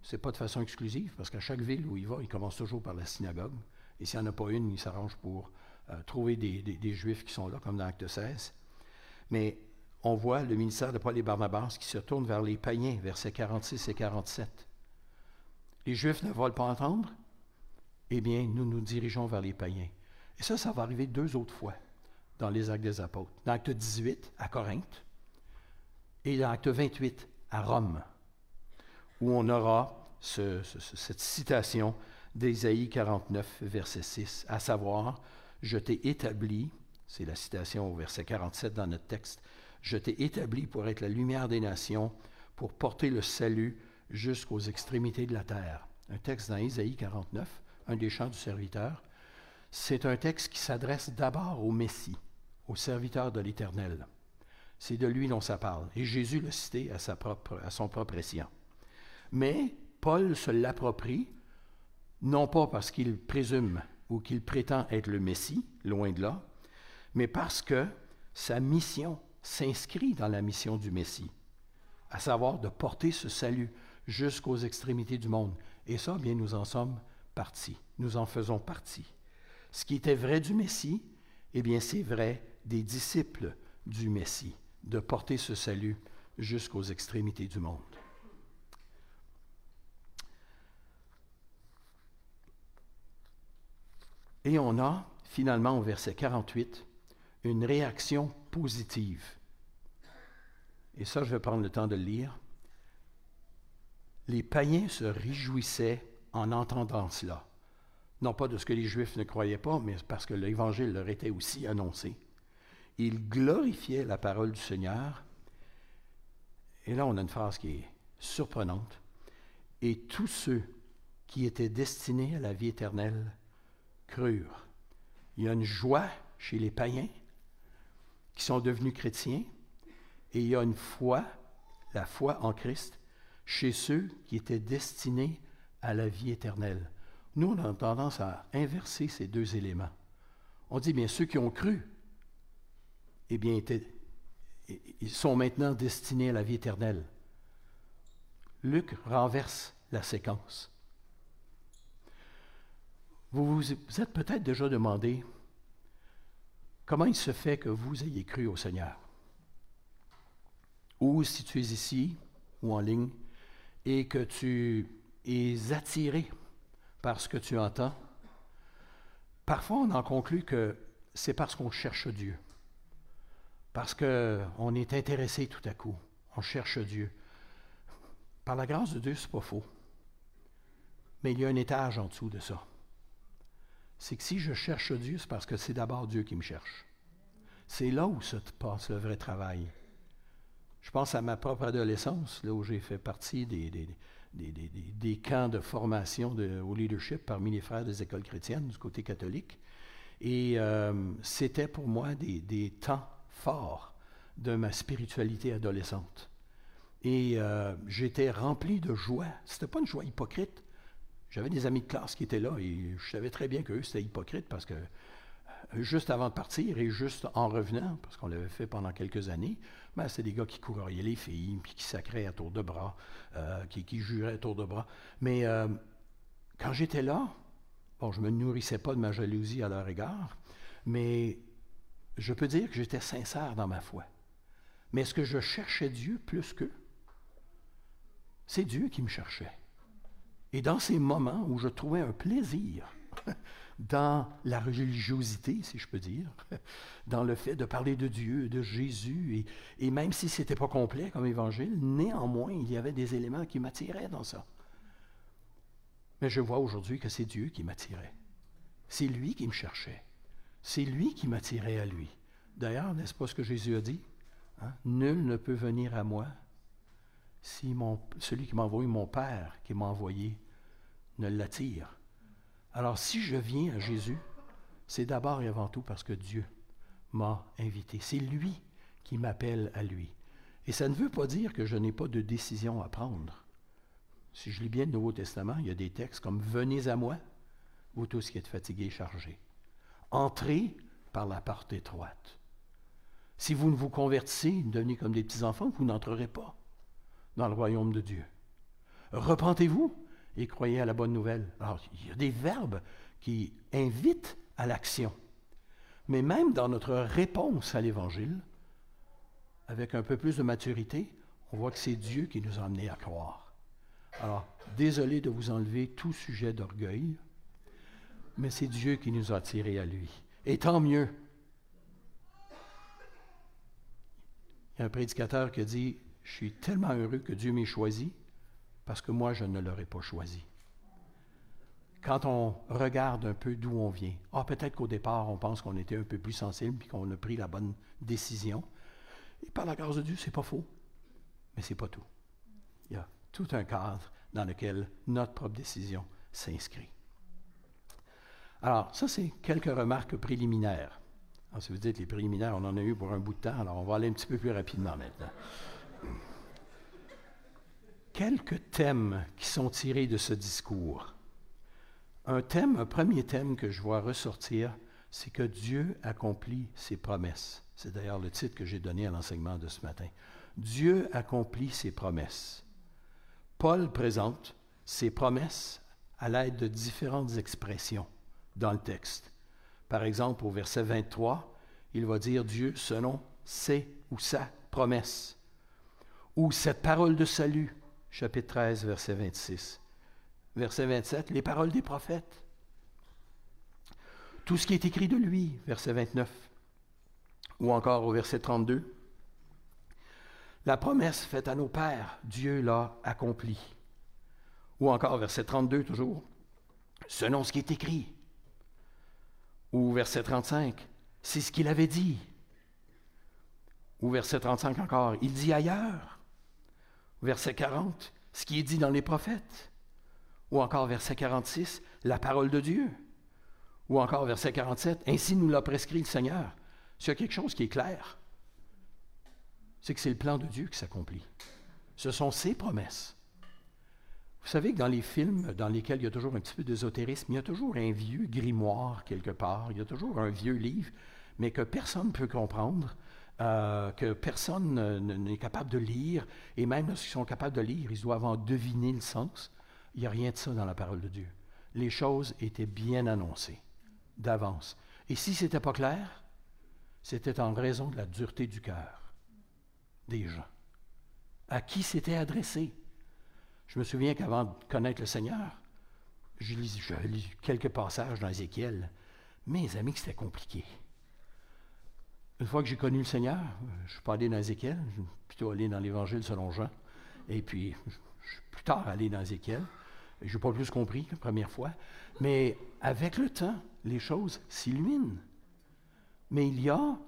Ce n'est pas de façon exclusive, parce qu'à chaque ville où il va, il commence toujours par la synagogue. Et s'il n'y en a pas une, il s'arrange pour trouver des, Juifs qui sont là, comme dans Acte 16. Mais on voit le ministère de Paul et Barnabas qui se tourne vers les païens, versets 46 et 47. Les Juifs ne veulent pas entendre, eh bien, nous nous dirigeons vers les païens. Et ça, ça va arriver deux autres fois dans les actes des apôtres. Dans l'acte 18, à Corinthe, et dans l'acte 28, à Rome, où on aura cette citation d'Ésaïe 49, verset 6, à savoir, Je t'ai établi, c'est la citation au verset 47 dans notre texte, je t'ai établi pour être la lumière des nations, pour porter le salut jusqu'aux extrémités de la terre. Un texte dans Isaïe 49, un des chants du serviteur. C'est un texte qui s'adresse d'abord au Messie, au serviteur de l'Éternel. C'est de lui dont ça parle. Et Jésus l'a cité à, sa propre, à son propre escient. Mais Paul se l'approprie, non pas parce qu'il présume ou qu'il prétend être le Messie, loin de là, mais parce que sa mission s'inscrit dans la mission du Messie, à savoir de porter ce salut jusqu'aux extrémités du monde. Et ça, bien, nous en sommes partis. Nous en faisons partie. Ce qui était vrai du Messie, eh bien, c'est vrai des disciples du Messie, de porter ce salut jusqu'aux extrémités du monde. Et on a, finalement, au verset 48, une réaction positive. Et ça, je vais prendre le temps de le lire. Les païens se réjouissaient en entendant cela. Non pas de ce que les Juifs ne croyaient pas, mais parce que l'Évangile leur était aussi annoncé. Ils glorifiaient la parole du Seigneur. Et là, on a une phrase qui est surprenante. Et tous ceux qui étaient destinés à la vie éternelle Il y a une joie chez les païens qui sont devenus chrétiens, et il y a une foi, la foi en Christ, chez ceux qui étaient destinés à la vie éternelle. Nous, on a tendance à inverser ces deux éléments. On dit, bien, ceux qui ont cru, eh bien, ils sont maintenant destinés à la vie éternelle. Luc renverse la séquence. Vous vous, êtes peut-être déjà demandé comment il se fait que vous ayez cru au Seigneur. Ou si tu es ici ou en ligne et que tu es attiré par ce que tu entends, parfois on en conclut que c'est parce qu'on cherche Dieu, parce qu'on est intéressé tout à coup, on cherche Dieu. Par la grâce de Dieu, ce n'est pas faux. Mais il y a un étage en dessous de ça. C'est que si je cherche Dieu, c'est parce que c'est d'abord Dieu qui me cherche. C'est là où se passe le vrai travail. Je pense à ma propre adolescence, là où j'ai fait partie des, camps de formation au leadership parmi les frères des écoles chrétiennes du côté catholique. Et euh, c'était pour moi des, temps forts de ma spiritualité adolescente. Et euh, j'étais rempli de joie. C'était pas une joie hypocrite. J'avais des amis de classe qui étaient là et je savais très bien qu'eux, c'était hypocrite parce que euh, juste avant de partir et juste en revenant, parce qu'on l'avait fait pendant quelques années, ben, c'est des gars qui courraient les filles, puis qui sacraient à tour de bras, euh, qui, qui, juraient à tour de bras. Mais euh, quand j'étais là, bon, je ne me nourrissais pas de ma jalousie à leur égard, mais je peux dire que j'étais sincère dans ma foi. Mais est-ce que je cherchais Dieu plus qu'eux? C'est Dieu qui me cherchait. Et dans ces moments où je trouvais un plaisir dans la religiosité, si je peux dire, dans le fait de parler de Dieu, de Jésus, et, même si ce n'était pas complet comme évangile, néanmoins, il y avait des éléments qui m'attiraient dans ça. Mais je vois aujourd'hui que c'est Dieu qui m'attirait. C'est lui qui me cherchait. C'est lui qui m'attirait à lui. D'ailleurs, n'est-ce pas ce que Jésus a dit? Hein? Nul ne peut venir à moi si celui qui m'a envoyé, mon Père qui m'a envoyé, ne l'attire. Alors si je viens à Jésus, c'est d'abord et avant tout parce que Dieu m'a invité. C'est lui qui m'appelle à lui. Et ça ne veut pas dire que je n'ai pas de décision à prendre. Si je lis bien le Nouveau Testament, il y a des textes comme Venez à moi, vous tous qui êtes fatigués et chargés. Entrez par la porte étroite. Si vous ne vous convertissez, devenez comme des petits-enfants, vous n'entrerez pas dans le royaume de Dieu. Repentez-vous et croyez à la bonne nouvelle. Alors, il y a des verbes qui invitent à l'action. Mais même dans notre réponse à l'Évangile, avec un peu plus de maturité, on voit que c'est Dieu qui nous a amenés à croire. Alors, désolé de vous enlever tout sujet d'orgueil, mais c'est Dieu qui nous a attirés à lui. Et tant mieux. Il y a un prédicateur qui dit, je suis tellement heureux que Dieu m'ait choisi parce que moi, je ne l'aurais pas choisi. Quand on regarde un peu d'où on vient, ah, peut-être qu'au départ, on pense qu'on était un peu plus sensible et qu'on a pris la bonne décision. Et par la grâce de Dieu, c'est pas faux. Mais c'est pas tout. Il y a tout un cadre dans lequel notre propre décision s'inscrit. Alors, ça, c'est quelques remarques préliminaires. Alors, si vous dites les préliminaires, on en a eu pour un bout de temps, alors on va aller un petit peu plus rapidement maintenant quelques thèmes qui sont tirés de ce discours. Un thème, un premier thème que je vois ressortir, c'est que Dieu accomplit ses promesses. C'est d'ailleurs le titre que j'ai donné à l'enseignement de ce matin. Dieu accomplit ses promesses. Paul présente ses promesses à l'aide de différentes expressions dans le texte. Par exemple, au verset 23, il va dire Dieu selon ses ou sa promesse. Ou cette parole de salut chapitre 13, verset 26. Verset 27, les paroles des prophètes. Tout ce qui est écrit de lui, verset 29. Ou encore au verset 32. La promesse faite à nos pères, Dieu l'a accomplie. Ou encore verset 32 toujours. Selon ce qui est écrit. Ou verset 35. C'est ce qu'il avait dit. Ou verset 35 encore. Il dit ailleurs verset 40, ce qui est dit dans les prophètes. Ou encore verset 46, la parole de Dieu. Ou encore verset 47, ainsi nous l'a prescrit le Seigneur. S'il y a quelque chose qui est clair, c'est que c'est le plan de Dieu qui s'accomplit. Ce sont ses promesses. Vous savez que dans les films dans lesquels il y a toujours un petit peu d'ésotérisme, il y a toujours un vieux grimoire quelque part, il y a toujours un vieux livre, mais que personne ne peut comprendre euh, que personne n'est capable de lire, et même ceux qui sont capables de lire, ils doivent en deviner le sens. Il n'y a rien de ça dans la parole de Dieu. Les choses étaient bien annoncées d'avance. Et si ce n'était pas clair, c'était en raison de la dureté du cœur des gens. À qui c'était adressé? Je me souviens qu'avant de connaître le Seigneur, j'ai lu quelques passages dans Ézéchiel. Mes amis, c'était compliqué. Une fois que j'ai connu le Seigneur, je ne suis pas allé dans Ézéchiel, je suis plutôt allé dans l'Évangile selon Jean. Et puis, je suis plus tard allé dans Ézéchiel. Je n'ai pas plus compris la première fois. Mais avec le temps, les choses s'illuminent. Mais il y a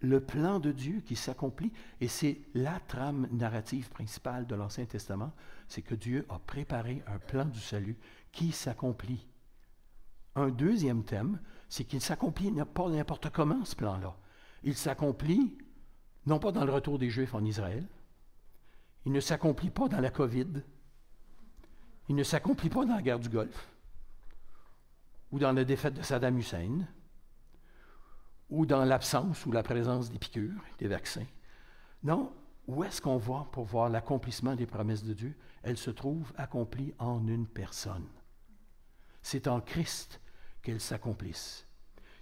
le plan de Dieu qui s'accomplit, et c'est la trame narrative principale de l'Ancien Testament, c'est que Dieu a préparé un plan du salut qui s'accomplit. Un deuxième thème, c'est qu'il s'accomplit pas n'importe comment ce plan-là. Il s'accomplit non pas dans le retour des Juifs en Israël, il ne s'accomplit pas dans la COVID, il ne s'accomplit pas dans la guerre du Golfe, ou dans la défaite de Saddam Hussein, ou dans l'absence ou la présence des piqûres, des vaccins. Non, où est-ce qu'on voit pour voir l'accomplissement des promesses de Dieu? Elle se trouve accomplie en une personne. C'est en Christ qu'elles s'accomplissent.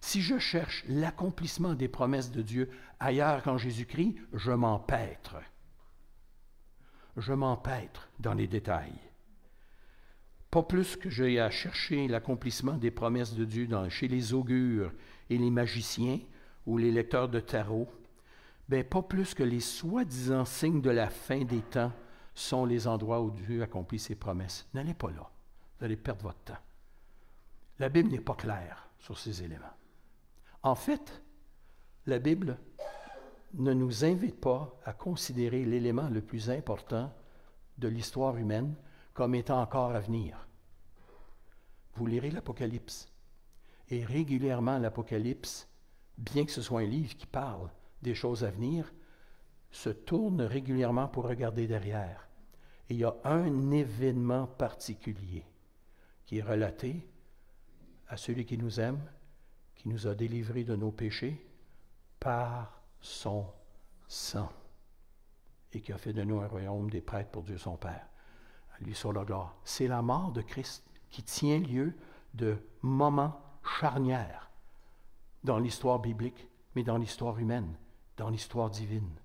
Si je cherche l'accomplissement des promesses de Dieu ailleurs qu'en Jésus-Christ, je m'empêtre. Je m'empêtre dans les détails. Pas plus que j'ai à chercher l'accomplissement des promesses de Dieu chez les augures et les magiciens ou les lecteurs de tarot, ben pas plus que les soi-disant signes de la fin des temps sont les endroits où Dieu accomplit ses promesses. N'allez pas là. Vous allez perdre votre temps. La Bible n'est pas claire sur ces éléments. En fait, la Bible ne nous invite pas à considérer l'élément le plus important de l'histoire humaine comme étant encore à venir. Vous lirez l'Apocalypse. Et régulièrement, l'Apocalypse, bien que ce soit un livre qui parle des choses à venir, se tourne régulièrement pour regarder derrière. Et il y a un événement particulier qui est relaté à celui qui nous aime, qui nous a délivrés de nos péchés par son sang et qui a fait de nous un royaume des prêtres pour Dieu son Père. À lui sur la gloire. C'est la mort de Christ qui tient lieu de moments charnières dans l'histoire biblique, mais dans l'histoire humaine, dans l'histoire divine.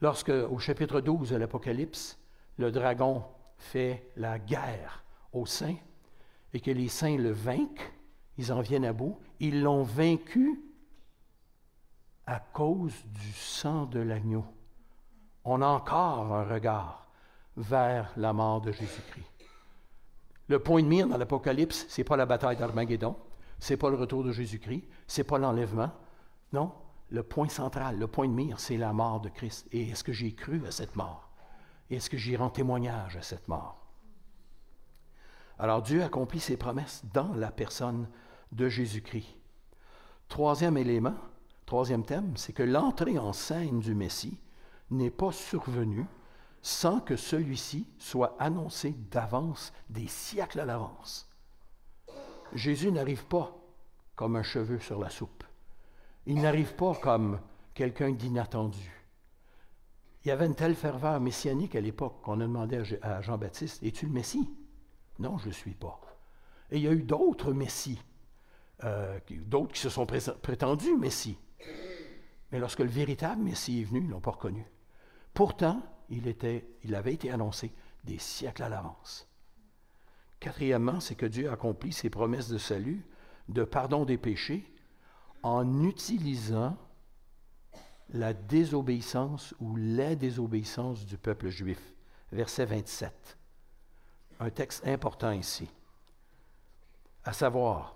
Lorsque, au chapitre 12 de l'Apocalypse, le dragon fait la guerre aux saints et que les saints le vainquent, ils en viennent à bout, ils l'ont vaincu à cause du sang de l'agneau. On a encore un regard vers la mort de Jésus-Christ. Le point de mire dans l'Apocalypse, ce n'est pas la bataille d'Armageddon, ce n'est pas le retour de Jésus-Christ, ce n'est pas l'enlèvement. Non, le point central, le point de mire, c'est la mort de Christ. Et est-ce que j'ai cru à cette mort? Est-ce que j'y rends témoignage à cette mort? Alors Dieu accomplit ses promesses dans la personne de Jésus-Christ. Troisième élément, troisième thème, c'est que l'entrée en scène du Messie n'est pas survenue sans que celui-ci soit annoncé d'avance, des siècles à l'avance. Jésus n'arrive pas comme un cheveu sur la soupe. Il n'arrive pas comme quelqu'un d'inattendu. Il y avait une telle ferveur messianique à l'époque qu'on a demandé à Jean-Baptiste, Es-tu le Messie Non, je ne suis pas. Et il y a eu d'autres Messies, euh, d'autres qui se sont prétendus Messie. Mais lorsque le véritable Messie est venu, ils ne l'ont pas reconnu. Pourtant, il, était, il avait été annoncé des siècles à l'avance. Quatrièmement, c'est que Dieu accomplit ses promesses de salut, de pardon des péchés, en utilisant la désobéissance ou la désobéissance du peuple juif. Verset 27. Un texte important ici. À savoir,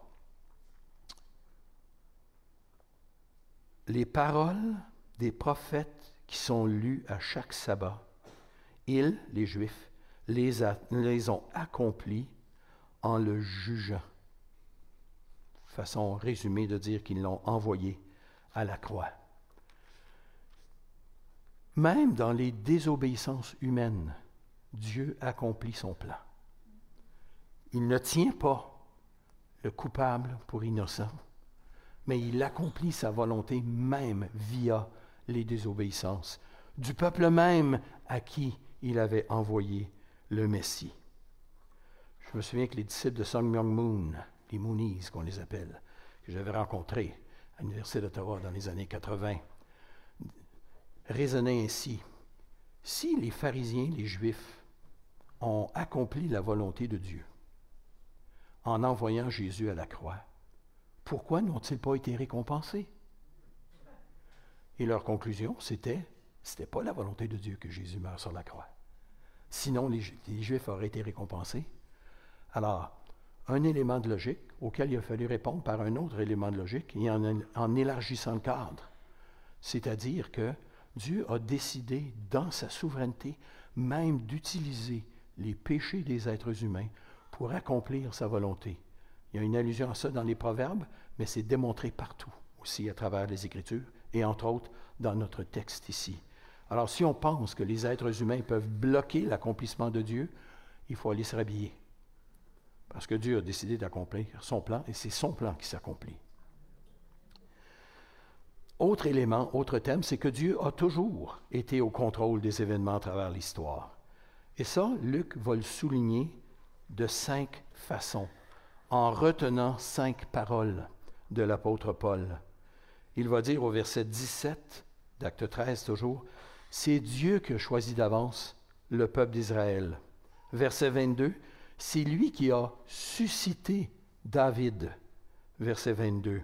les paroles des prophètes qui sont lus à chaque sabbat, ils, les Juifs, les, les ont accomplis en le jugeant. Façon résumée de dire qu'ils l'ont envoyé à la croix. Même dans les désobéissances humaines, Dieu accomplit son plan. Il ne tient pas le coupable pour innocent, mais il accomplit sa volonté même via les désobéissances du peuple même à qui il avait envoyé le Messie. Je me souviens que les disciples de Song Myung Moon, les Moonies qu'on les appelle, que j'avais rencontrés à l'Université d'Ottawa dans les années 80, raisonnaient ainsi. Si les pharisiens, les Juifs, ont accompli la volonté de Dieu en envoyant Jésus à la croix, pourquoi n'ont-ils pas été récompensés? Et leur conclusion, c'était, c'était pas la volonté de Dieu que Jésus meure sur la croix. Sinon, les, Juifs auraient été récompensés. Alors, un élément de logique auquel il a fallu répondre par un autre élément de logique et en, en élargissant le cadre. C'est-à-dire que Dieu a décidé, dans sa souveraineté, même d'utiliser les péchés des êtres humains pour accomplir sa volonté. Il y a une allusion à ça dans les Proverbes, mais c'est démontré partout, aussi à travers les Écritures, et entre autres dans notre texte ici. Alors si on pense que les êtres humains peuvent bloquer l'accomplissement de Dieu, il faut aller se rhabiller. Parce que Dieu a décidé d'accomplir son plan, et c'est son plan qui s'accomplit. Autre élément, autre thème, c'est que Dieu a toujours été au contrôle des événements à travers l'histoire. Et ça, Luc va le souligner de cinq façons, en retenant cinq paroles de l'apôtre Paul. Il va dire au verset 17 d'acte 13 toujours, c'est Dieu qui a choisi d'avance le peuple d'Israël. Verset 22, c'est lui qui a suscité David. Verset 22.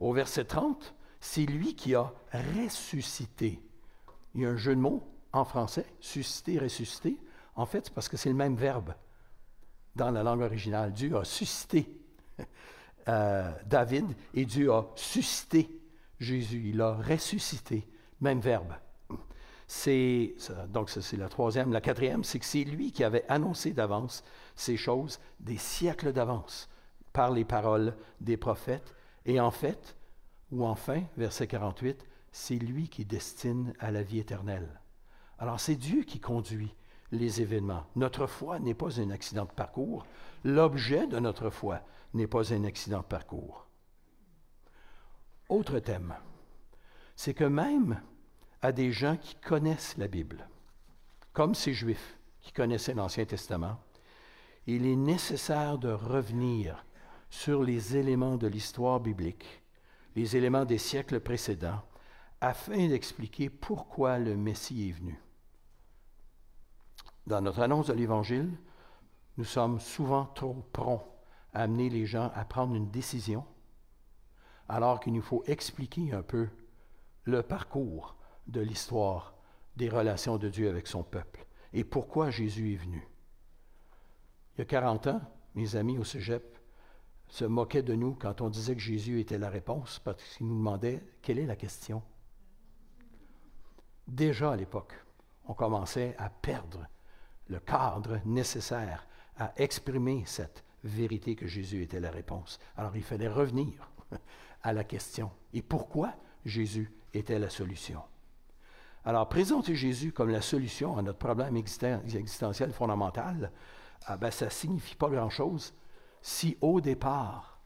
Au verset 30, c'est lui qui a ressuscité. Il y a un jeu de mots en français, susciter, ressusciter. En fait, c'est parce que c'est le même verbe dans la langue originale. Dieu a suscité euh, David et Dieu a suscité Jésus. Il a ressuscité. Même verbe. C'est, donc, c'est la troisième. La quatrième, c'est que c'est lui qui avait annoncé d'avance ces choses des siècles d'avance par les paroles des prophètes. Et en fait, ou enfin, verset 48, c'est lui qui destine à la vie éternelle. Alors c'est Dieu qui conduit les événements. Notre foi n'est pas un accident de parcours. L'objet de notre foi n'est pas un accident de parcours. Autre thème, c'est que même à des gens qui connaissent la Bible, comme ces Juifs qui connaissaient l'Ancien Testament, il est nécessaire de revenir sur les éléments de l'histoire biblique les éléments des siècles précédents afin d'expliquer pourquoi le Messie est venu. Dans notre annonce de l'Évangile, nous sommes souvent trop prompts à amener les gens à prendre une décision, alors qu'il nous faut expliquer un peu le parcours de l'histoire des relations de Dieu avec son peuple et pourquoi Jésus est venu. Il y a 40 ans, mes amis au Cégep, se moquait de nous quand on disait que Jésus était la réponse, parce qu'il nous demandait quelle est la question. Déjà à l'époque, on commençait à perdre le cadre nécessaire à exprimer cette vérité que Jésus était la réponse. Alors il fallait revenir à la question. Et pourquoi Jésus était la solution? Alors présenter Jésus comme la solution à notre problème existentiel fondamental, ah ben, ça ne signifie pas grand-chose si au départ,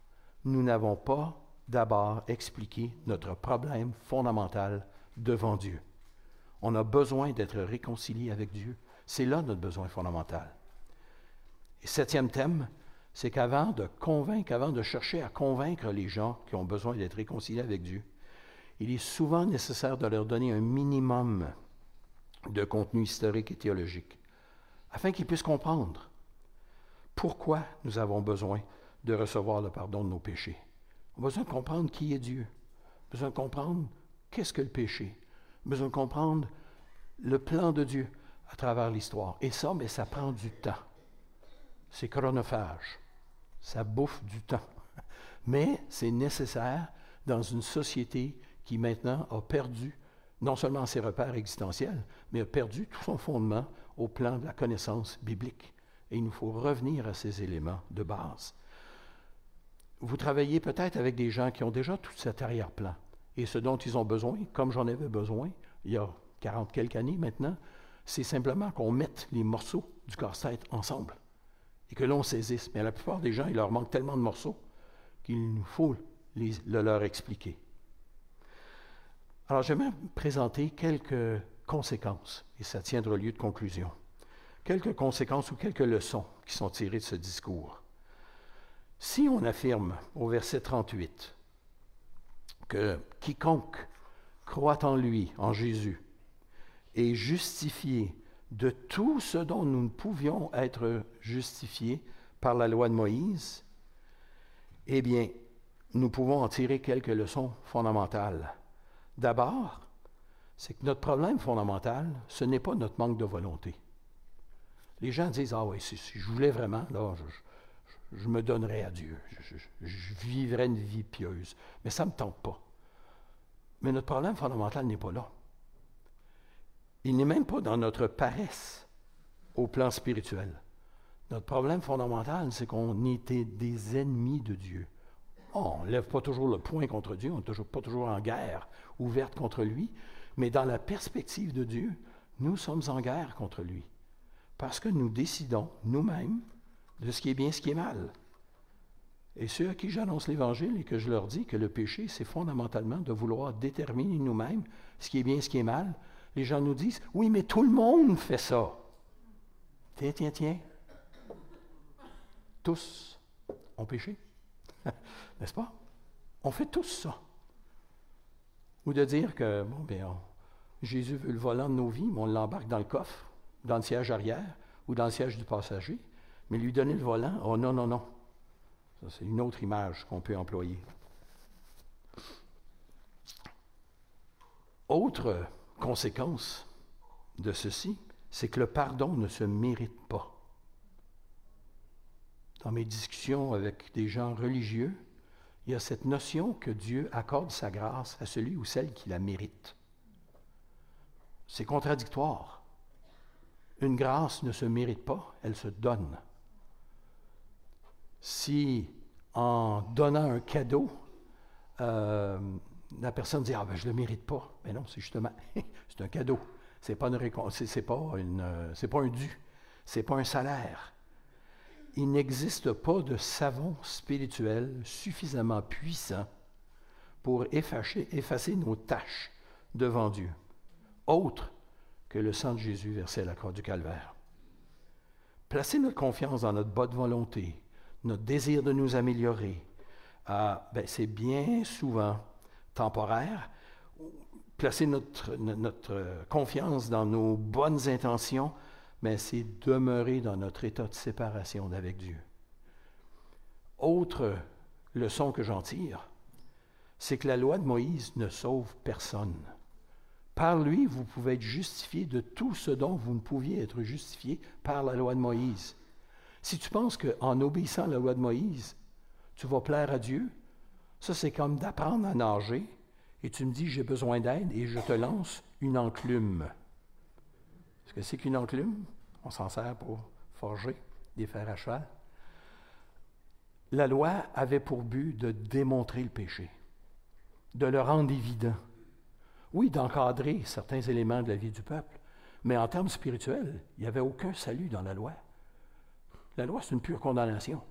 nous n'avons pas d'abord expliqué notre problème fondamental devant Dieu. On a besoin d'être réconcilié avec Dieu. C'est là notre besoin fondamental. Et septième thème, c'est qu'avant de convaincre, avant de chercher à convaincre les gens qui ont besoin d'être réconciliés avec Dieu, il est souvent nécessaire de leur donner un minimum de contenu historique et théologique, afin qu'ils puissent comprendre pourquoi nous avons besoin de recevoir le pardon de nos péchés. On a besoin de comprendre qui est Dieu. Besoin de comprendre qu'est-ce que le péché. Besoin de comprendre le plan de Dieu à travers l'histoire. Et ça, mais ça prend du temps. C'est chronophage. Ça bouffe du temps. Mais c'est nécessaire dans une société qui maintenant a perdu non seulement ses repères existentiels, mais a perdu tout son fondement au plan de la connaissance biblique. Et il nous faut revenir à ces éléments de base. Vous travaillez peut-être avec des gens qui ont déjà tout cet arrière-plan. Et ce dont ils ont besoin, comme j'en avais besoin il y a 40 quelques années maintenant, c'est simplement qu'on mette les morceaux du casse-tête ensemble et que l'on saisisse. Mais à la plupart des gens, il leur manque tellement de morceaux qu'il nous faut le leur expliquer. Alors, j'aimerais présenter quelques conséquences, et ça tiendra lieu de conclusion quelques conséquences ou quelques leçons qui sont tirées de ce discours. Si on affirme au verset 38 que quiconque croit en lui, en Jésus, est justifié de tout ce dont nous ne pouvions être justifiés par la loi de Moïse, eh bien, nous pouvons en tirer quelques leçons fondamentales. D'abord, c'est que notre problème fondamental, ce n'est pas notre manque de volonté. Les gens disent Ah oui, si, je voulais vraiment, je me donnerai à Dieu, je, je vivrai une vie pieuse. Mais ça ne me tente pas. Mais notre problème fondamental n'est pas là. Il n'est même pas dans notre paresse au plan spirituel. Notre problème fondamental, c'est qu'on était des ennemis de Dieu. On ne lève pas toujours le poing contre Dieu, on n'est toujours, pas toujours en guerre ouverte contre lui, mais dans la perspective de Dieu, nous sommes en guerre contre lui. Parce que nous décidons nous-mêmes de ce qui est bien, ce qui est mal. Et ceux à qui j'annonce l'Évangile et que je leur dis que le péché, c'est fondamentalement de vouloir déterminer nous-mêmes ce qui est bien, ce qui est mal, les gens nous disent, oui, mais tout le monde fait ça. Tiens, tiens, tiens. Tous ont péché. N'est-ce pas? On fait tous ça. Ou de dire que, bon, bien, Jésus veut le volant de nos vies, mais on l'embarque dans le coffre, dans le siège arrière ou dans le siège du passager. Mais lui donner le volant, oh non, non, non. Ça, c'est une autre image qu'on peut employer. Autre conséquence de ceci, c'est que le pardon ne se mérite pas. Dans mes discussions avec des gens religieux, il y a cette notion que Dieu accorde sa grâce à celui ou celle qui la mérite. C'est contradictoire. Une grâce ne se mérite pas, elle se donne. Si en donnant un cadeau, euh, la personne dit Ah ben je ne le mérite pas. Mais non, c'est justement, c'est un cadeau. Ce n'est pas, une, c'est, pas, une, c'est pas un dû. C'est pas un salaire. Il n'existe pas de savon spirituel suffisamment puissant pour effacer, effacer nos tâches devant Dieu, autre que le sang de Jésus versé à la croix du calvaire. Placer notre confiance dans notre bonne volonté, notre désir de nous améliorer, ah, ben, c'est bien souvent temporaire. Placer notre, notre confiance dans nos bonnes intentions, mais c'est demeurer dans notre état de séparation d'avec Dieu. Autre leçon que j'en tire, c'est que la loi de Moïse ne sauve personne. Par lui, vous pouvez être justifié de tout ce dont vous ne pouviez être justifié par la loi de Moïse. Si tu penses qu'en obéissant à la loi de Moïse, tu vas plaire à Dieu, ça, c'est comme d'apprendre à nager et tu me dis j'ai besoin d'aide et je te lance une enclume. Est-ce que c'est qu'une enclume? On s'en sert pour forger des fers à cheval. La loi avait pour but de démontrer le péché, de le rendre évident. Oui, d'encadrer certains éléments de la vie du peuple, mais en termes spirituels, il n'y avait aucun salut dans la loi. La loi, c'est une pure condamnation.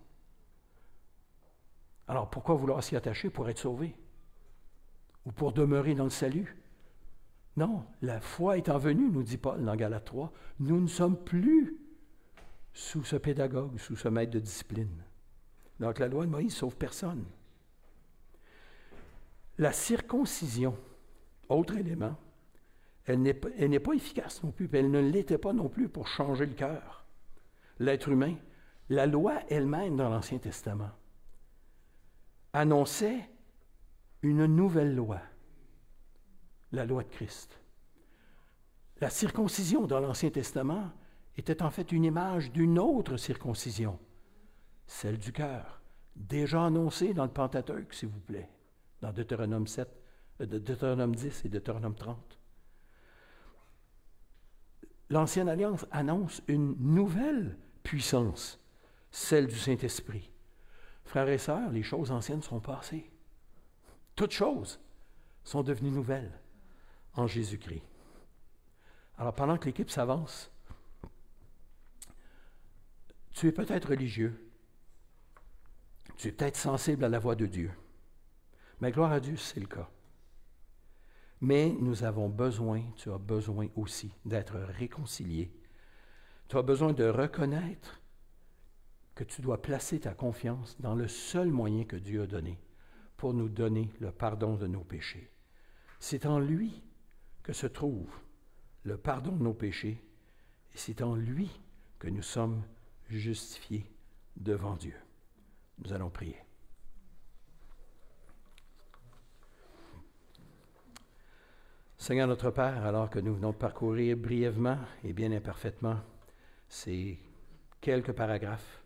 Alors pourquoi vouloir s'y attacher pour être sauvé? Ou pour demeurer dans le salut? Non, la foi étant venue, nous dit Paul dans Galates 3, nous ne sommes plus sous ce pédagogue, sous ce maître de discipline. Donc la loi de Moïse sauve personne. La circoncision, autre élément, elle n'est pas, efficace non plus, elle ne l'était pas non plus pour changer le cœur. L'être humain, la loi elle-même dans l'Ancien Testament, annonçait une nouvelle loi, la loi de Christ. La circoncision dans l'Ancien Testament était en fait une image d'une autre circoncision, celle du cœur, déjà annoncée dans le Pentateuque, s'il vous plaît, dans Deutéronome, 7, euh, Deutéronome 10 et Deutéronome 30. L'Ancienne Alliance annonce une nouvelle puissance, celle du Saint-Esprit. Frères et sœurs, les choses anciennes sont passées. Toutes choses sont devenues nouvelles en Jésus-Christ. Alors pendant que l'équipe s'avance, tu es peut-être religieux, tu es peut-être sensible à la voix de Dieu, mais gloire à Dieu, c'est le cas. Mais nous avons besoin, tu as besoin aussi d'être réconcilié. Tu as besoin de reconnaître que tu dois placer ta confiance dans le seul moyen que Dieu a donné pour nous donner le pardon de nos péchés. C'est en lui que se trouve le pardon de nos péchés et c'est en lui que nous sommes justifiés devant Dieu. Nous allons prier. Seigneur notre Père, alors que nous venons de parcourir brièvement et bien imparfaitement ces quelques paragraphes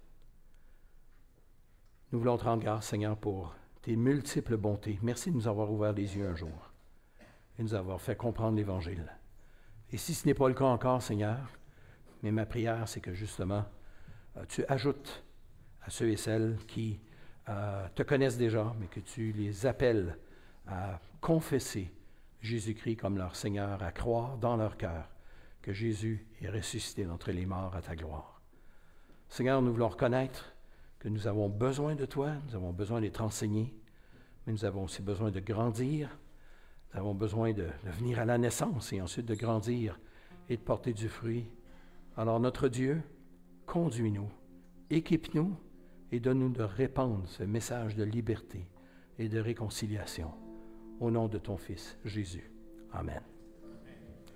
Nous voulons te rendre grâce, Seigneur, pour tes multiples bontés. Merci de nous avoir ouvert les yeux un jour et de nous avoir fait comprendre l'Évangile. Et si ce n'est pas le cas encore, Seigneur, mais ma prière, c'est que justement, euh, tu ajoutes à ceux et celles qui euh, te connaissent déjà, mais que tu les appelles à confesser Jésus-Christ comme leur Seigneur, à croire dans leur cœur que Jésus est ressuscité d'entre les morts à ta gloire. Seigneur, nous voulons reconnaître nous avons besoin de toi, nous avons besoin d'être enseignés, mais nous avons aussi besoin de grandir, nous avons besoin de venir à la naissance et ensuite de grandir et de porter du fruit. Alors notre Dieu, conduis-nous, équipe-nous et donne-nous de répandre ce message de liberté et de réconciliation. Au nom de ton Fils, Jésus. Amen.